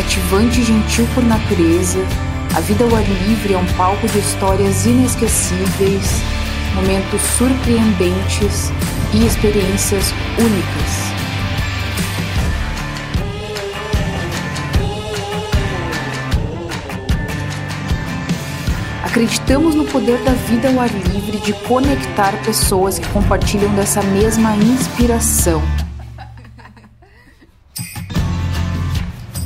cativante e gentil por natureza, a vida ao ar livre é um palco de histórias inesquecíveis, momentos surpreendentes e experiências únicas. Acreditamos no poder da vida ao ar livre de conectar pessoas que compartilham dessa mesma inspiração.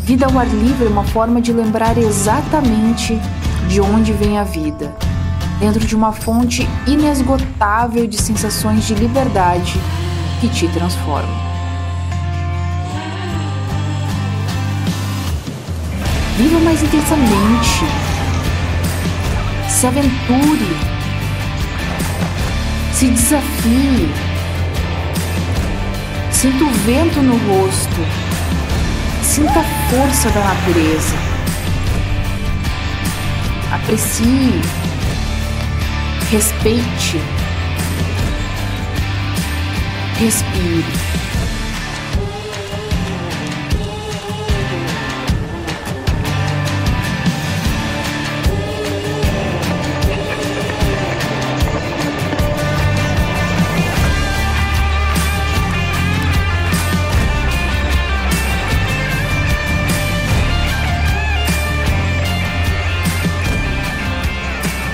Vida ao ar livre é uma forma de lembrar exatamente de onde vem a vida, dentro de uma fonte inesgotável de sensações de liberdade que te transformam. Viva mais intensamente. Se aventure, se desafie, sinta o vento no rosto, sinta a força da natureza, aprecie, respeite, respire.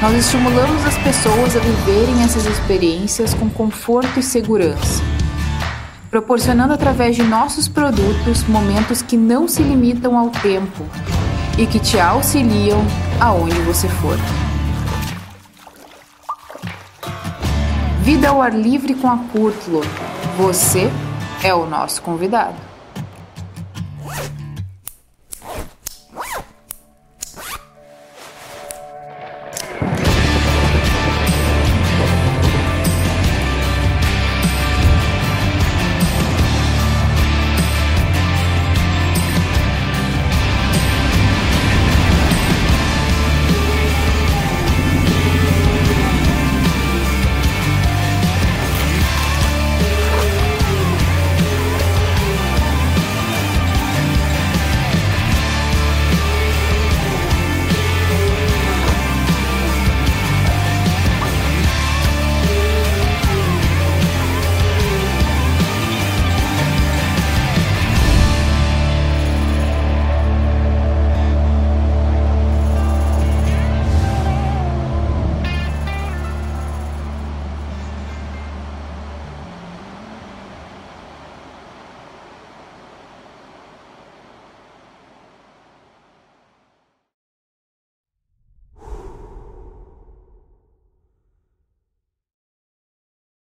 Nós estimulamos as pessoas a viverem essas experiências com conforto e segurança, proporcionando através de nossos produtos momentos que não se limitam ao tempo e que te auxiliam aonde você for. Vida ao ar livre com a Curtlo. Você é o nosso convidado.